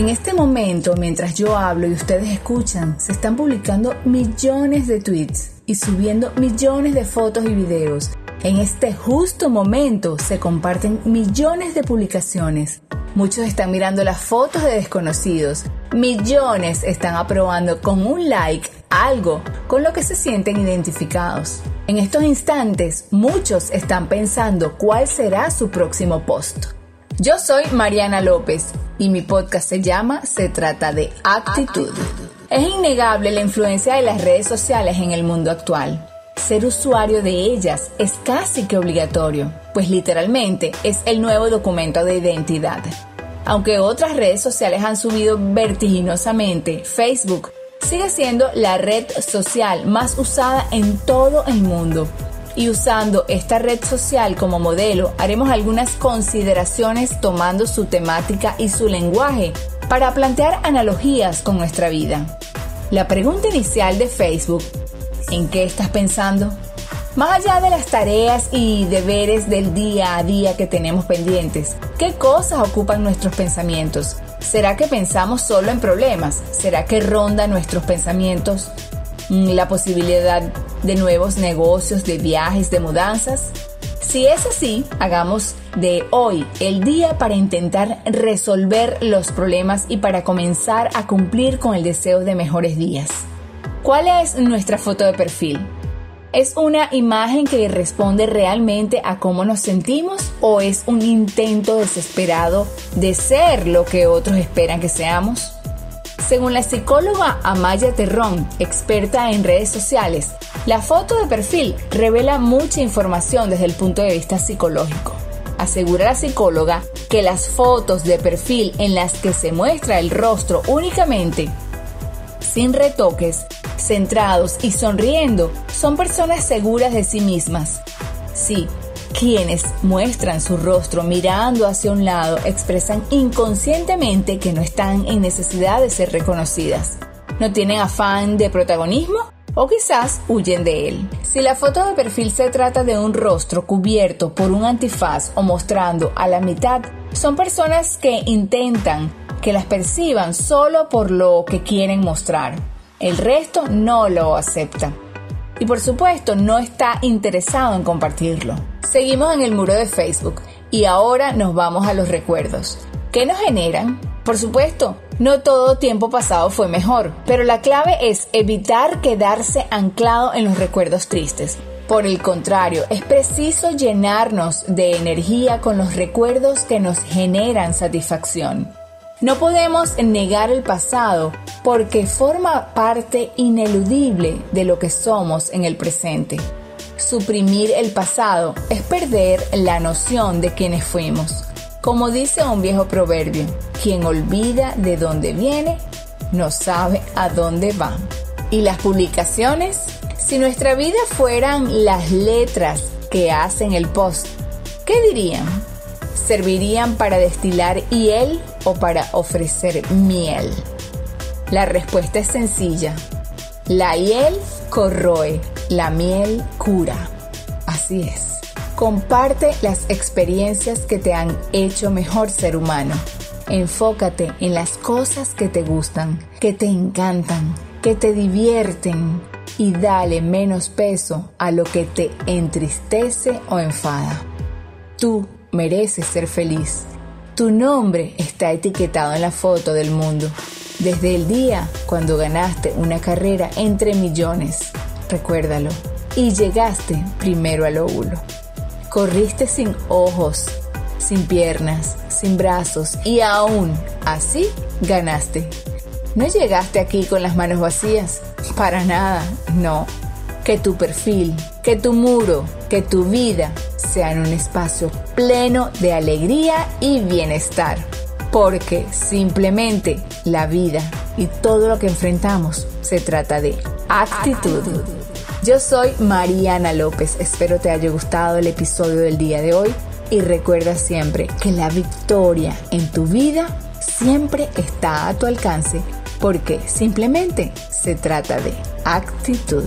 En este momento, mientras yo hablo y ustedes escuchan, se están publicando millones de tweets y subiendo millones de fotos y videos. En este justo momento se comparten millones de publicaciones. Muchos están mirando las fotos de desconocidos. Millones están aprobando con un like algo con lo que se sienten identificados. En estos instantes, muchos están pensando cuál será su próximo post. Yo soy Mariana López y mi podcast se llama Se trata de actitud. Es innegable la influencia de las redes sociales en el mundo actual. Ser usuario de ellas es casi que obligatorio, pues literalmente es el nuevo documento de identidad. Aunque otras redes sociales han subido vertiginosamente, Facebook sigue siendo la red social más usada en todo el mundo. Y usando esta red social como modelo, haremos algunas consideraciones tomando su temática y su lenguaje para plantear analogías con nuestra vida. La pregunta inicial de Facebook, ¿en qué estás pensando? Más allá de las tareas y deberes del día a día que tenemos pendientes, ¿qué cosas ocupan nuestros pensamientos? ¿Será que pensamos solo en problemas? ¿Será que ronda nuestros pensamientos la posibilidad de nuevos negocios, de viajes, de mudanzas? Si es así, hagamos de hoy el día para intentar resolver los problemas y para comenzar a cumplir con el deseo de mejores días. ¿Cuál es nuestra foto de perfil? ¿Es una imagen que responde realmente a cómo nos sentimos o es un intento desesperado de ser lo que otros esperan que seamos? Según la psicóloga Amaya Terrón, experta en redes sociales, la foto de perfil revela mucha información desde el punto de vista psicológico. Asegura la psicóloga que las fotos de perfil en las que se muestra el rostro únicamente, sin retoques, centrados y sonriendo, son personas seguras de sí mismas. Sí, quienes muestran su rostro mirando hacia un lado expresan inconscientemente que no están en necesidad de ser reconocidas. No tienen afán de protagonismo o quizás huyen de él. Si la foto de perfil se trata de un rostro cubierto por un antifaz o mostrando a la mitad, son personas que intentan que las perciban solo por lo que quieren mostrar. El resto no lo acepta. Y por supuesto no está interesado en compartirlo. Seguimos en el muro de Facebook y ahora nos vamos a los recuerdos. ¿Qué nos generan? Por supuesto, no todo tiempo pasado fue mejor, pero la clave es evitar quedarse anclado en los recuerdos tristes. Por el contrario, es preciso llenarnos de energía con los recuerdos que nos generan satisfacción. No podemos negar el pasado porque forma parte ineludible de lo que somos en el presente. Suprimir el pasado es perder la noción de quienes fuimos. Como dice un viejo proverbio, quien olvida de dónde viene, no sabe a dónde va. ¿Y las publicaciones? Si nuestra vida fueran las letras que hacen el post, ¿qué dirían? ¿Servirían para destilar hiel o para ofrecer miel? La respuesta es sencilla. La hiel corroe, la miel cura. Así es. Comparte las experiencias que te han hecho mejor ser humano. Enfócate en las cosas que te gustan, que te encantan, que te divierten y dale menos peso a lo que te entristece o enfada. Tú mereces ser feliz. Tu nombre está etiquetado en la foto del mundo. Desde el día cuando ganaste una carrera entre millones, recuérdalo, y llegaste primero al óvulo. Corriste sin ojos, sin piernas, sin brazos y aún así ganaste. No llegaste aquí con las manos vacías, para nada, no. Que tu perfil, que tu muro, que tu vida sean un espacio pleno de alegría y bienestar. Porque simplemente la vida y todo lo que enfrentamos se trata de actitud. Yo soy Mariana López, espero te haya gustado el episodio del día de hoy y recuerda siempre que la victoria en tu vida siempre está a tu alcance porque simplemente se trata de actitud.